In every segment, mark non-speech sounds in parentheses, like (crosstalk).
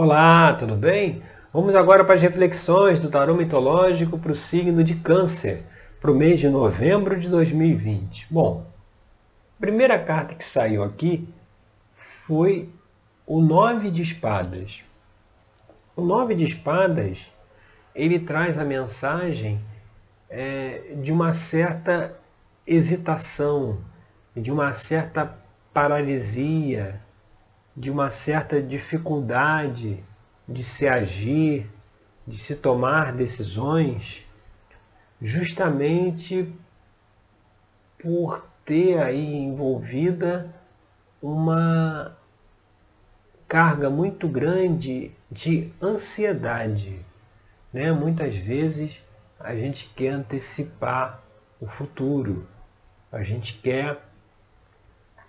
Olá, tudo bem? Vamos agora para as reflexões do tarô mitológico para o signo de Câncer, para o mês de novembro de 2020. Bom, a primeira carta que saiu aqui foi o Nove de Espadas. O Nove de Espadas, ele traz a mensagem é, de uma certa hesitação, de uma certa paralisia, de uma certa dificuldade de se agir, de se tomar decisões, justamente por ter aí envolvida uma carga muito grande de ansiedade. Né? Muitas vezes a gente quer antecipar o futuro, a gente quer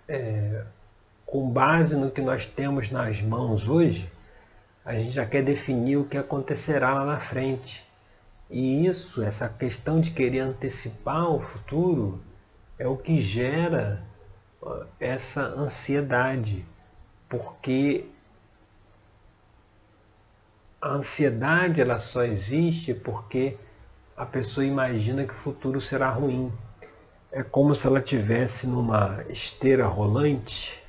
é, com base no que nós temos nas mãos hoje, a gente já quer definir o que acontecerá lá na frente. E isso, essa questão de querer antecipar o futuro, é o que gera essa ansiedade, porque a ansiedade ela só existe porque a pessoa imagina que o futuro será ruim. É como se ela tivesse numa esteira rolante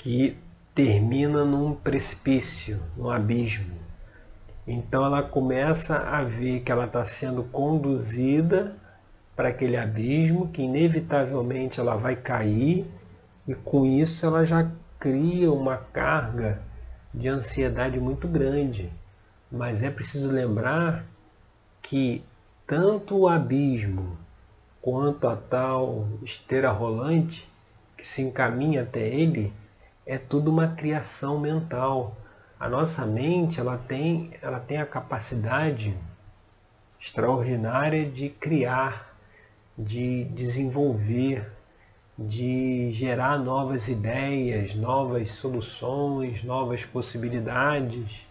que termina num precipício, num abismo. Então ela começa a ver que ela está sendo conduzida para aquele abismo, que inevitavelmente ela vai cair, e com isso ela já cria uma carga de ansiedade muito grande. Mas é preciso lembrar que tanto o abismo quanto a tal esteira rolante que se encaminha até ele é tudo uma criação mental. A nossa mente ela tem, ela tem a capacidade extraordinária de criar, de desenvolver, de gerar novas ideias, novas soluções, novas possibilidades.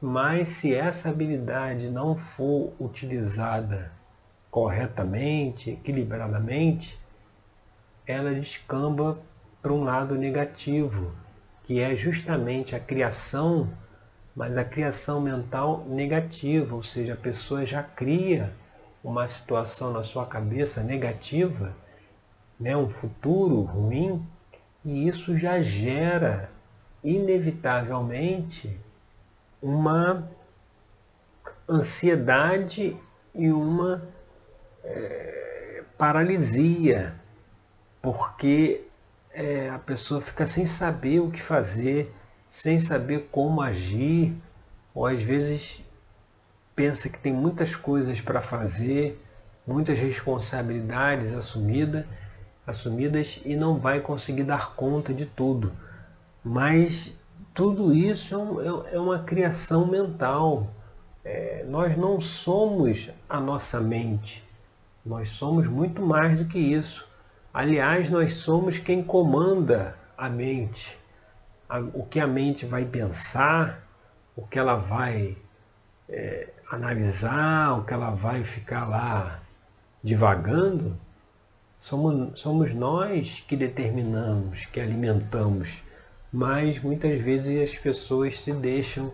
Mas se essa habilidade não for utilizada corretamente, equilibradamente, ela descamba para um lado negativo, que é justamente a criação, mas a criação mental negativa, ou seja, a pessoa já cria uma situação na sua cabeça negativa, né, um futuro ruim, e isso já gera inevitavelmente uma ansiedade e uma é, paralisia, porque é, a pessoa fica sem saber o que fazer, sem saber como agir, ou às vezes pensa que tem muitas coisas para fazer, muitas responsabilidades assumidas, assumidas e não vai conseguir dar conta de tudo. Mas tudo isso é, é, é uma criação mental. É, nós não somos a nossa mente, nós somos muito mais do que isso. Aliás, nós somos quem comanda a mente. O que a mente vai pensar, o que ela vai é, analisar, o que ela vai ficar lá divagando, somos, somos nós que determinamos, que alimentamos. Mas muitas vezes as pessoas se deixam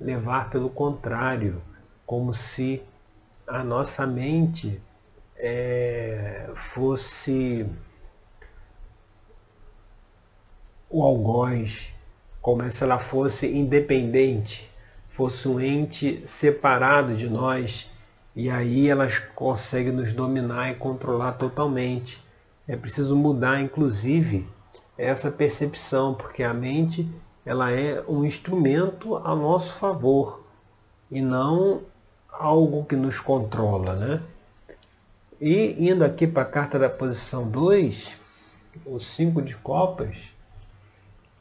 levar pelo contrário, como se a nossa mente é, fosse o algoz, como se ela fosse independente, fosse um ente separado de nós, e aí elas conseguem nos dominar e controlar totalmente. É preciso mudar, inclusive, essa percepção, porque a mente ela é um instrumento a nosso favor e não algo que nos controla, né? E indo aqui para a carta da posição 2, o 5 de copas,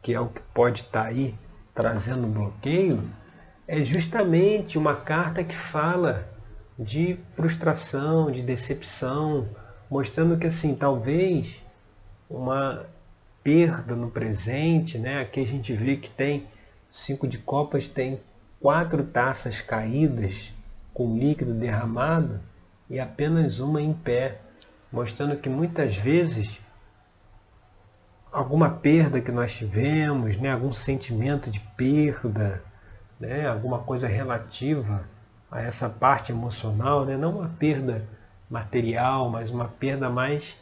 que é o que pode estar tá aí trazendo bloqueio, é justamente uma carta que fala de frustração, de decepção, mostrando que assim, talvez uma perda no presente, né? Aqui a gente vê que tem cinco de copas, tem quatro taças caídas com líquido derramado e apenas uma em pé, mostrando que muitas vezes alguma perda que nós tivemos, né? algum sentimento de perda, né? alguma coisa relativa a essa parte emocional, né? não uma perda material, mas uma perda mais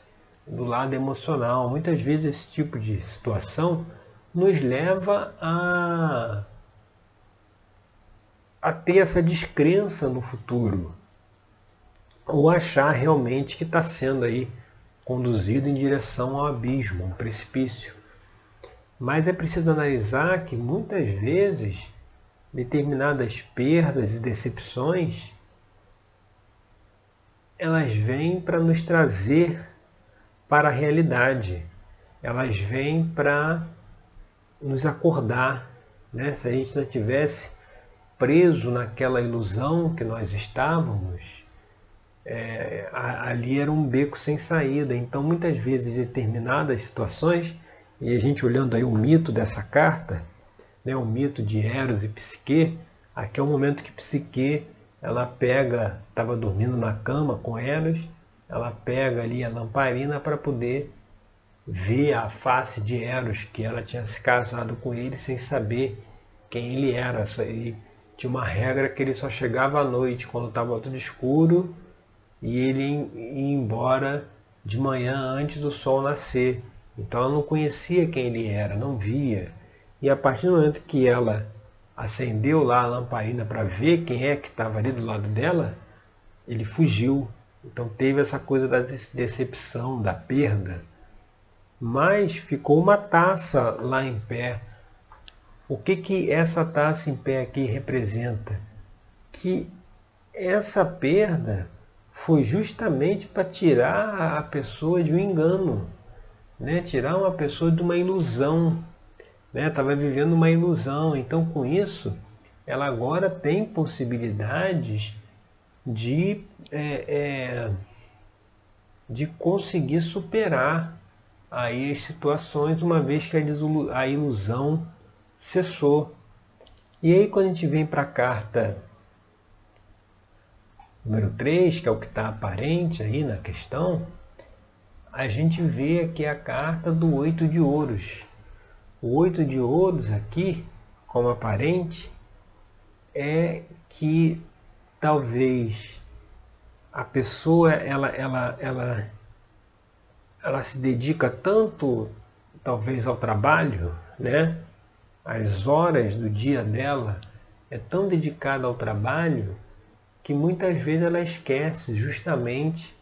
do lado emocional. Muitas vezes esse tipo de situação nos leva a, a ter essa descrença no futuro, ou achar realmente que está sendo aí conduzido em direção ao abismo, um precipício. Mas é preciso analisar que muitas vezes determinadas perdas e decepções elas vêm para nos trazer para a realidade. Elas vêm para nos acordar. Né? Se a gente não tivesse preso naquela ilusão que nós estávamos, é, ali era um beco sem saída. Então, muitas vezes, determinadas situações, e a gente olhando aí o mito dessa carta, né, o mito de Eros e Psique, aqui é o momento que Psique ela pega, estava dormindo na cama com Eros, ela pega ali a lamparina para poder ver a face de Eros, que ela tinha se casado com ele sem saber quem ele era. Ele tinha uma regra que ele só chegava à noite, quando estava tudo escuro, e ele ia embora de manhã antes do sol nascer. Então ela não conhecia quem ele era, não via. E a partir do momento que ela acendeu lá a lamparina para ver quem é que estava ali do lado dela, ele fugiu. Então teve essa coisa da decepção, da perda. Mas ficou uma taça lá em pé. O que, que essa taça em pé aqui representa? Que essa perda foi justamente para tirar a pessoa de um engano, né? tirar uma pessoa de uma ilusão estava né? vivendo uma ilusão. Então, com isso, ela agora tem possibilidades de, é, é, de conseguir superar aí as situações, uma vez que a ilusão cessou. E aí, quando a gente vem para a carta número 3, que é o que está aparente aí na questão, a gente vê aqui a carta do oito de ouros. O oito de ouros aqui, como aparente, é que talvez a pessoa ela, ela, ela, ela se dedica tanto talvez ao trabalho, né? As horas do dia dela é tão dedicada ao trabalho que muitas vezes ela esquece justamente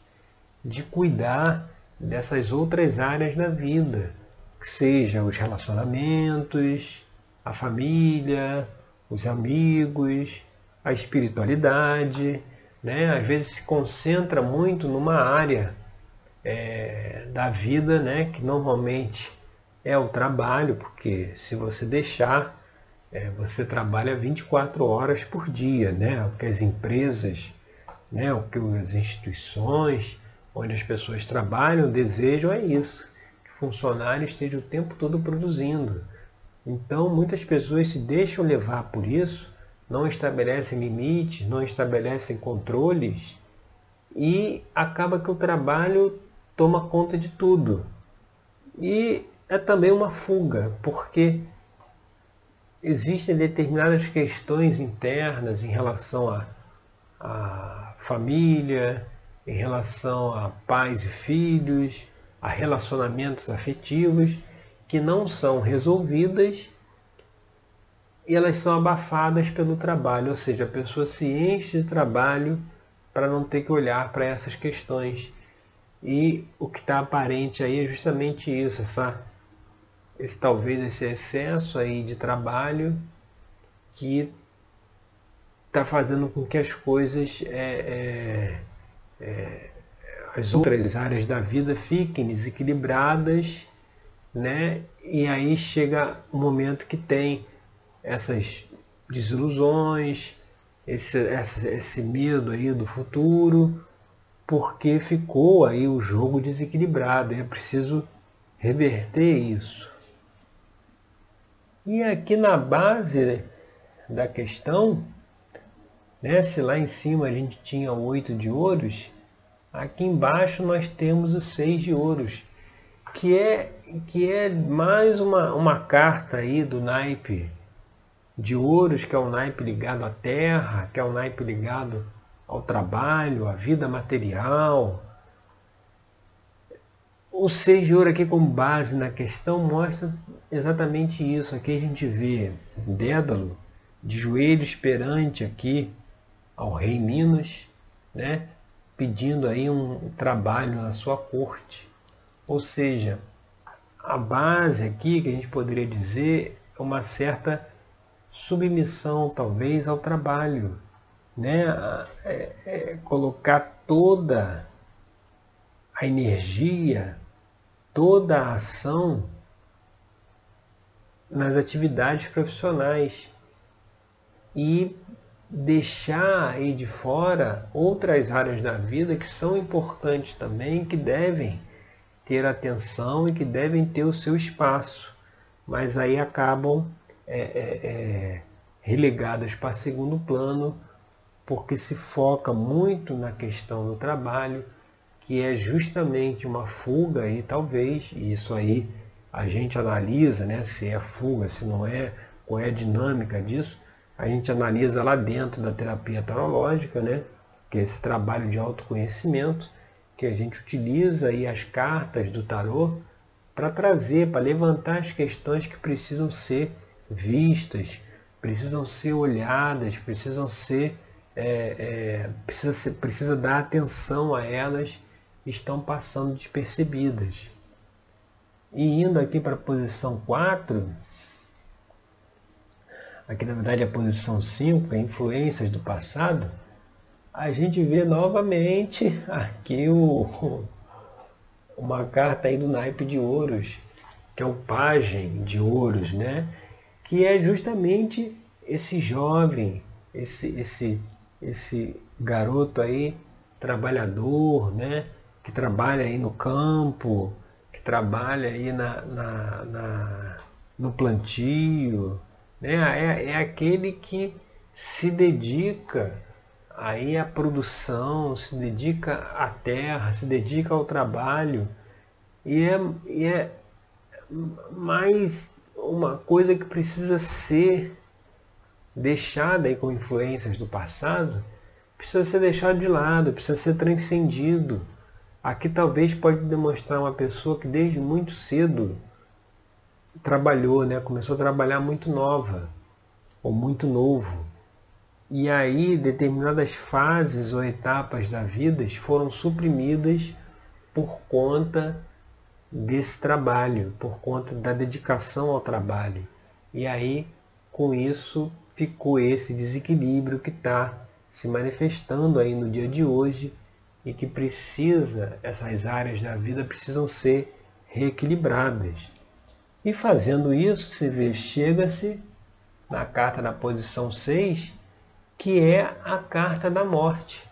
de cuidar dessas outras áreas da vida que seja os relacionamentos, a família, os amigos, a espiritualidade, né? Às vezes se concentra muito numa área é, da vida, né? Que normalmente é o trabalho, porque se você deixar, é, você trabalha 24 horas por dia, né? O que as empresas, né? O que as instituições, onde as pessoas trabalham, desejam é isso funcionário esteja o tempo todo produzindo. Então, muitas pessoas se deixam levar por isso, não estabelecem limites, não estabelecem controles e acaba que o trabalho toma conta de tudo. E é também uma fuga, porque existem determinadas questões internas em relação à, família, em relação a pais e filhos, a relacionamentos afetivos que não são resolvidas e elas são abafadas pelo trabalho, ou seja, a pessoa se enche de trabalho para não ter que olhar para essas questões. E o que está aparente aí é justamente isso, essa, esse talvez esse excesso aí de trabalho que está fazendo com que as coisas é, é, é, as outras áreas da vida fiquem desequilibradas, né? E aí chega o um momento que tem essas desilusões, esse, esse, esse medo aí do futuro, porque ficou aí o jogo desequilibrado. É preciso reverter isso. E aqui na base da questão, né, se lá em cima a gente tinha oito de ouros, Aqui embaixo nós temos o seis de ouros, que é que é mais uma, uma carta aí do naipe de ouros, que é um naipe ligado à terra, que é um naipe ligado ao trabalho, à vida material. O seis de ouro aqui com base na questão mostra exatamente isso. Aqui a gente vê Dédalo de joelhos perante aqui ao rei Minos, né, pedindo aí um trabalho na sua corte. Ou seja, a base aqui que a gente poderia dizer é uma certa submissão talvez ao trabalho, né? É, é colocar toda a energia, toda a ação nas atividades profissionais. E deixar aí de fora outras áreas da vida que são importantes também, que devem ter atenção e que devem ter o seu espaço, mas aí acabam é, é, é, relegadas para segundo plano porque se foca muito na questão do trabalho, que é justamente uma fuga aí talvez, e isso aí a gente analisa, né, se é fuga, se não é, qual é a dinâmica disso, a gente analisa lá dentro da terapia tarológica, né, que é esse trabalho de autoconhecimento, que a gente utiliza aí as cartas do tarô para trazer, para levantar as questões que precisam ser vistas, precisam ser olhadas, precisam ser, é, é, precisa, ser, precisa dar atenção a elas, estão passando despercebidas. E indo aqui para a posição 4, aqui na verdade a posição 5, é influências do passado, a gente vê novamente aqui o, (laughs) uma carta aí do naipe de ouros, que é o pajem de ouros, né? Que é justamente esse jovem, esse, esse, esse garoto aí, trabalhador, né? Que trabalha aí no campo, trabalha aí na, na, na no plantio, né? É, é aquele que se dedica aí a produção, se dedica à terra, se dedica ao trabalho. E é, e é mais uma coisa que precisa ser deixada aí com influências do passado, precisa ser deixado de lado, precisa ser transcendido. Aqui talvez pode demonstrar uma pessoa que desde muito cedo trabalhou, né? começou a trabalhar muito nova ou muito novo e aí determinadas fases ou etapas da vida foram suprimidas por conta desse trabalho, por conta da dedicação ao trabalho. E aí, com isso, ficou esse desequilíbrio que está se manifestando aí no dia de hoje e que precisa, essas áreas da vida precisam ser reequilibradas. E fazendo isso, se vê, chega-se na carta na posição 6 que é a carta da morte.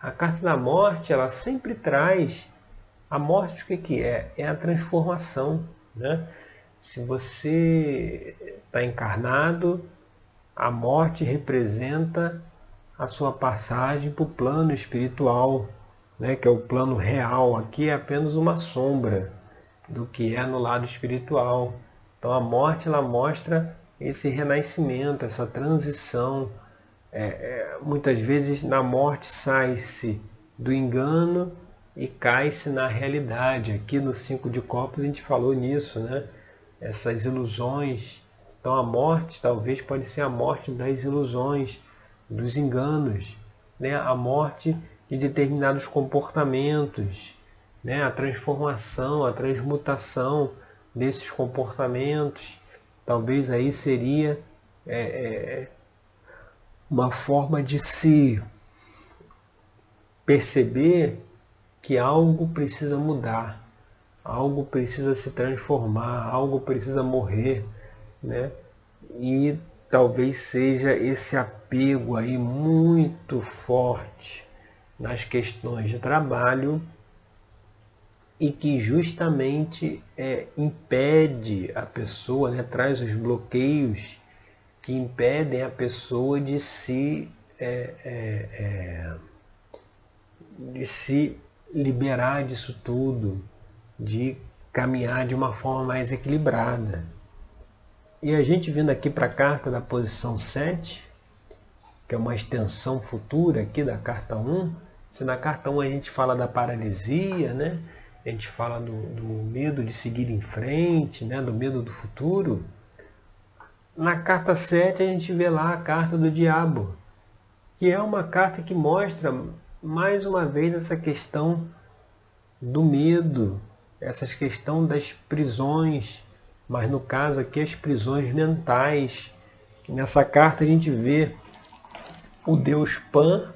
A carta da morte, ela sempre traz a morte o que, que é? É a transformação. Né? Se você está encarnado, a morte representa a sua passagem para o plano espiritual, né? que é o plano real. Aqui é apenas uma sombra do que é no lado espiritual. Então a morte ela mostra esse renascimento, essa transição é, é, muitas vezes na morte sai-se do engano e cai-se na realidade. Aqui no Cinco de Copos a gente falou nisso, né? Essas ilusões. Então a morte talvez pode ser a morte das ilusões, dos enganos, né? a morte de determinados comportamentos, né? a transformação, a transmutação desses comportamentos. Talvez aí seria é, é, uma forma de se perceber que algo precisa mudar, algo precisa se transformar, algo precisa morrer, né? E talvez seja esse apego aí muito forte nas questões de trabalho e que justamente é, impede a pessoa, né, traz os bloqueios que impedem a pessoa de se, é, é, é, de se liberar disso tudo, de caminhar de uma forma mais equilibrada. E a gente vindo aqui para a carta da posição 7, que é uma extensão futura aqui da carta 1, se na carta 1 a gente fala da paralisia, né? a gente fala do, do medo de seguir em frente, né? do medo do futuro, na carta 7 a gente vê lá a carta do diabo, que é uma carta que mostra mais uma vez essa questão do medo, essa questão das prisões, mas no caso aqui as prisões mentais. Nessa carta a gente vê o deus Pan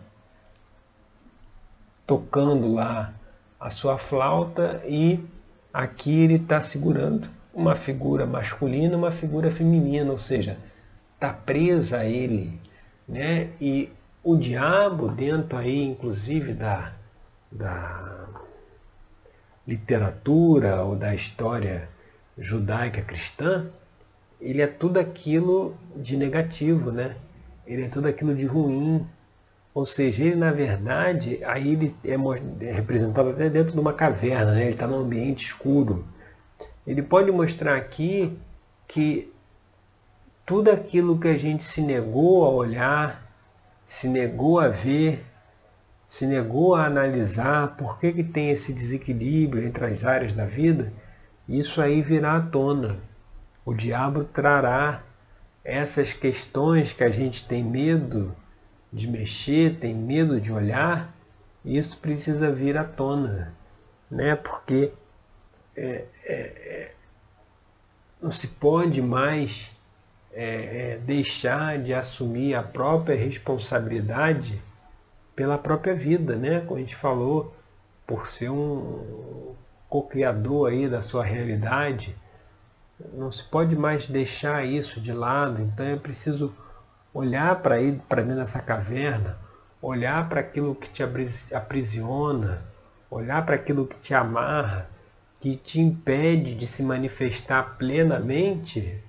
tocando lá a sua flauta e aqui ele está segurando uma figura masculina, uma figura feminina, ou seja, está presa a ele, né? E o diabo dentro aí, inclusive da, da literatura ou da história judaica cristã, ele é tudo aquilo de negativo, né? Ele é tudo aquilo de ruim. Ou seja, ele na verdade, aí ele é representado até dentro de uma caverna, né? Ele está num ambiente escuro. Ele pode mostrar aqui que tudo aquilo que a gente se negou a olhar, se negou a ver, se negou a analisar por que, que tem esse desequilíbrio entre as áreas da vida, isso aí virá à tona. O diabo trará essas questões que a gente tem medo de mexer, tem medo de olhar, isso precisa vir à tona, né? Porque é, é, é, não se pode mais é, é, deixar de assumir a própria responsabilidade pela própria vida, né? Como a gente falou, por ser um co-criador aí da sua realidade, não se pode mais deixar isso de lado, então é preciso olhar para dentro dessa caverna, olhar para aquilo que te aprisiona, olhar para aquilo que te amarra, que te impede de se manifestar plenamente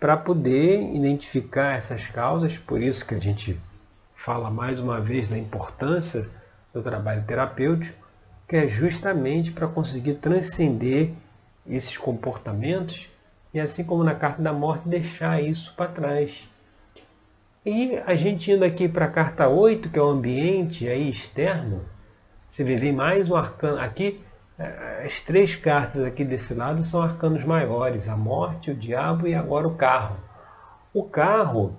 para poder identificar essas causas, por isso que a gente fala mais uma vez da importância do trabalho terapêutico, que é justamente para conseguir transcender esses comportamentos e assim como na carta da morte deixar isso para trás. E a gente indo aqui para a carta 8, que é o ambiente aí externo, você vê mais um arcano aqui, é, as três cartas aqui desse lado são arcanos maiores, a morte, o diabo e agora o carro. O carro,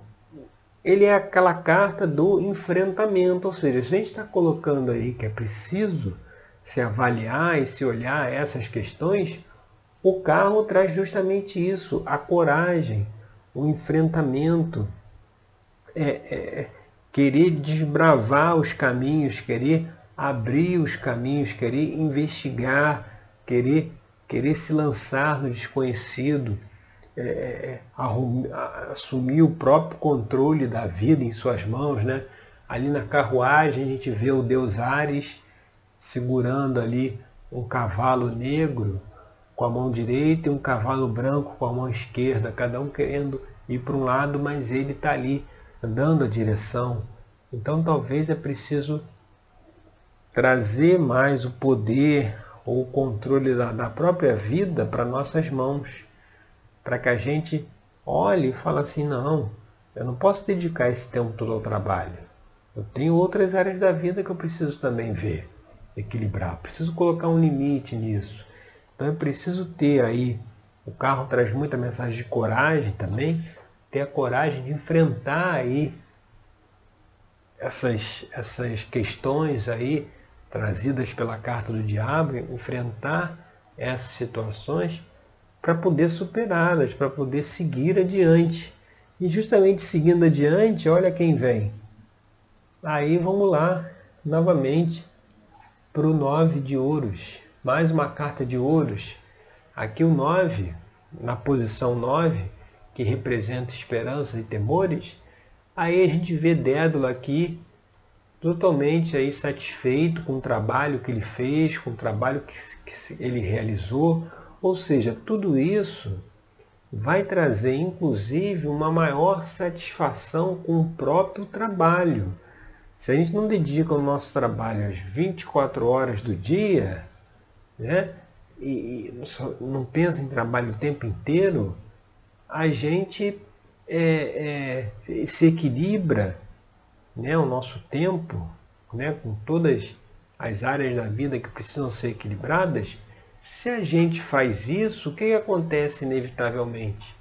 ele é aquela carta do enfrentamento, ou seja, se a gente está colocando aí que é preciso se avaliar e se olhar essas questões, o carro traz justamente isso, a coragem, o enfrentamento, é, é, querer desbravar os caminhos, querer abrir os caminhos, querer investigar, querer, querer se lançar no desconhecido, é, é assumir o próprio controle da vida em suas mãos. Né? Ali na carruagem a gente vê o deus Ares segurando ali um cavalo negro com a mão direita e um cavalo branco com a mão esquerda, cada um querendo ir para um lado, mas ele está ali dando a direção. Então talvez é preciso trazer mais o poder ou o controle da, da própria vida para nossas mãos, para que a gente olhe e fale assim, não, eu não posso dedicar esse tempo todo ao trabalho. Eu tenho outras áreas da vida que eu preciso também ver, equilibrar. Preciso colocar um limite nisso. Então é preciso ter aí, o carro traz muita mensagem de coragem também, ter a coragem de enfrentar aí essas, essas questões aí trazidas pela carta do diabo, enfrentar essas situações para poder superá-las, para poder seguir adiante. E justamente seguindo adiante, olha quem vem. Aí vamos lá, novamente, para o 9 de ouros. Mais uma carta de ouros. Aqui o 9, na posição 9, que representa esperanças e temores. Aí a gente vê Dédalo aqui totalmente aí satisfeito com o trabalho que ele fez, com o trabalho que, que ele realizou. Ou seja, tudo isso vai trazer inclusive uma maior satisfação com o próprio trabalho. Se a gente não dedica o nosso trabalho às 24 horas do dia, né, e, não pensa em trabalho o tempo inteiro, a gente é, é, se equilibra né, o nosso tempo né, com todas as áreas da vida que precisam ser equilibradas. Se a gente faz isso, o que acontece inevitavelmente?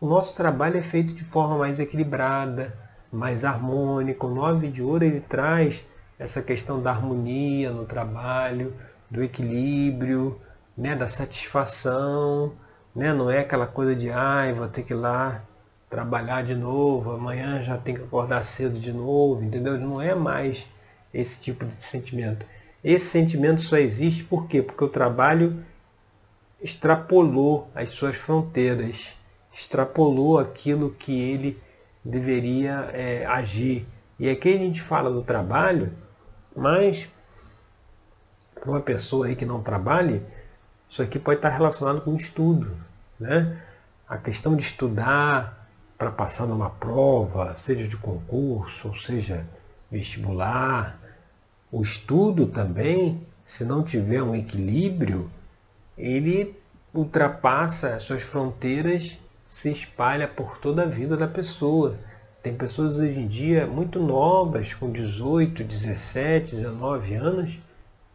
O nosso trabalho é feito de forma mais equilibrada, mais harmônica. O nove de ouro ele traz essa questão da harmonia no trabalho, do equilíbrio, né, da satisfação, né? não é aquela coisa de ai, vou ter que ir lá trabalhar de novo, amanhã já tem que acordar cedo de novo, entendeu? Não é mais esse tipo de sentimento. Esse sentimento só existe por quê? Porque o trabalho extrapolou as suas fronteiras, extrapolou aquilo que ele deveria é, agir. E aqui a gente fala do trabalho, mas para uma pessoa aí que não trabalhe, isso aqui pode estar relacionado com estudo. Né? A questão de estudar para passar numa prova, seja de concurso, ou seja vestibular, o estudo também, se não tiver um equilíbrio, ele ultrapassa as suas fronteiras, se espalha por toda a vida da pessoa. Tem pessoas hoje em dia muito novas, com 18, 17, 19 anos,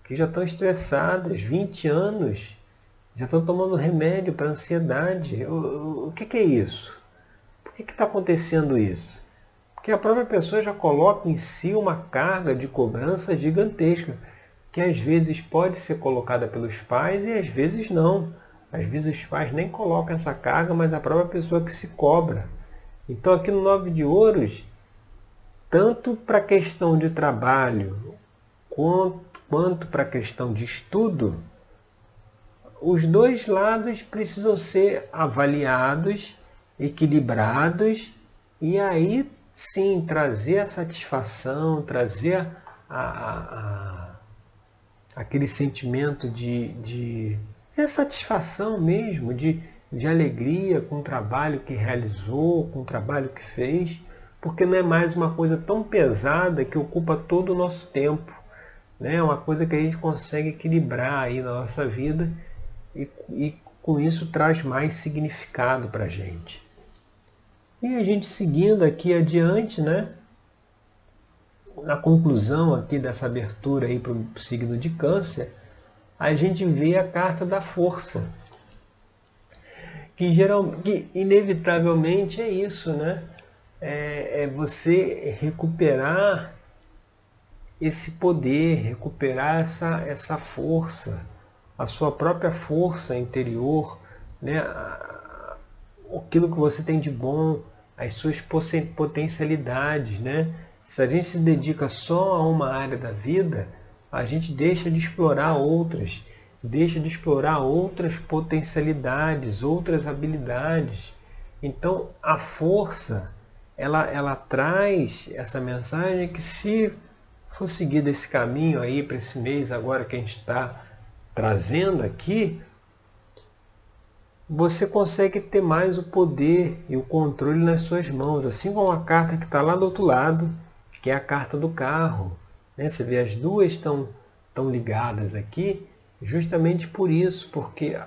que já estão estressadas, 20 anos, já estão tomando remédio para ansiedade. O, o, que, que, é isso? Por que está acontecendo isso? Porque a própria pessoa já coloca em si uma carga de cobrança gigantesca, que às vezes pode ser colocada pelos pais e às vezes não. Às vezes os pais nem colocam essa carga, mas a própria pessoa que se cobra. Então aqui no Nove de Ouros, tanto para a questão de trabalho quanto, quanto para a questão de estudo, os dois lados precisam ser avaliados, equilibrados e aí sim trazer a satisfação, trazer a, a, a, aquele sentimento de, de, de satisfação mesmo, de, de alegria com o trabalho que realizou, com o trabalho que fez, porque não é mais uma coisa tão pesada que ocupa todo o nosso tempo. Né? É uma coisa que a gente consegue equilibrar aí na nossa vida e, e com isso traz mais significado para a gente. E a gente seguindo aqui adiante, né? Na conclusão aqui dessa abertura aí para o signo de câncer, a gente vê a carta da força. Que, geral, que inevitavelmente é isso, né? É, é você recuperar esse poder, recuperar essa, essa força a sua própria força interior, né? aquilo que você tem de bom, as suas potencialidades. Né? Se a gente se dedica só a uma área da vida, a gente deixa de explorar outras, deixa de explorar outras potencialidades, outras habilidades. Então a força, ela, ela traz essa mensagem que se for seguir desse caminho aí para esse mês agora que a gente está trazendo aqui, você consegue ter mais o poder e o controle nas suas mãos, assim como a carta que está lá do outro lado, que é a carta do carro. Né? Você vê as duas estão, estão ligadas aqui, justamente por isso, porque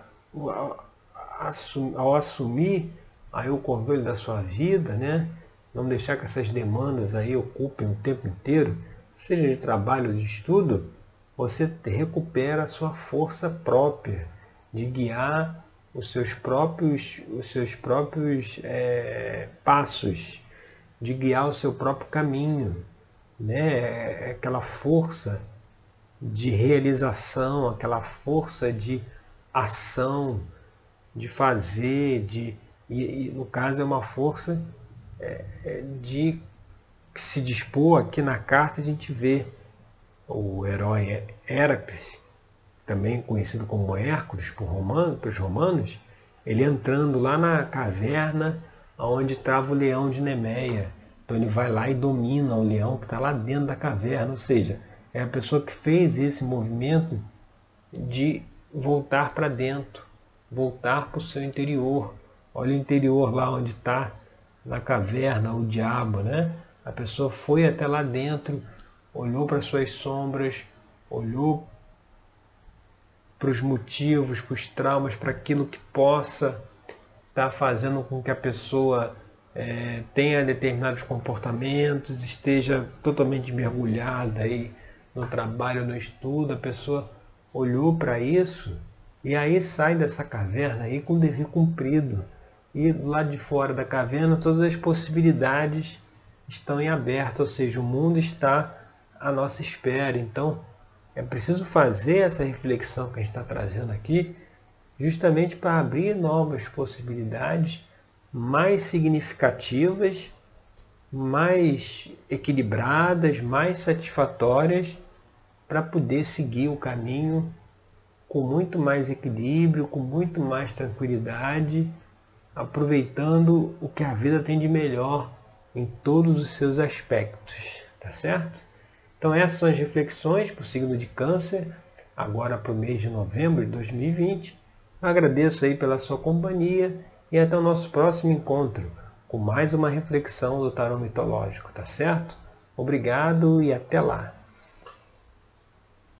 ao assumir aí o controle da sua vida, né? não deixar que essas demandas aí ocupem o tempo inteiro, seja de trabalho ou de estudo, você recupera a sua força própria de guiar os seus próprios, os seus próprios é, passos, de guiar o seu próprio caminho. Né? É aquela força de realização, aquela força de ação, de fazer, de, e, e no caso é uma força é, é de se dispor, aqui na carta a gente vê o herói Heracles, também conhecido como Hércules por romano, pelos romanos, ele entrando lá na caverna onde estava o leão de Nemeia. Então ele vai lá e domina o leão que está lá dentro da caverna, ou seja, é a pessoa que fez esse movimento de voltar para dentro, voltar para o seu interior. Olha o interior lá onde está, na caverna, o diabo, né? A pessoa foi até lá dentro, olhou para suas sombras, olhou para os motivos, para os traumas, para aquilo que possa estar tá fazendo com que a pessoa é, tenha determinados comportamentos, esteja totalmente mergulhada aí no trabalho, no estudo, a pessoa olhou para isso e aí sai dessa caverna aí com o dever cumprido. E do lado de fora da caverna todas as possibilidades estão em aberto, ou seja, o mundo está à nossa espera. Então é preciso fazer essa reflexão que a gente está trazendo aqui, justamente para abrir novas possibilidades mais significativas, mais equilibradas, mais satisfatórias para poder seguir o caminho com muito mais equilíbrio, com muito mais tranquilidade, aproveitando o que a vida tem de melhor em todos os seus aspectos, tá certo? Então essas são as reflexões para o signo de câncer, agora para o mês de novembro de 2020. Agradeço aí pela sua companhia e até o nosso próximo encontro com mais uma reflexão do tarot mitológico, tá certo? Obrigado e até lá!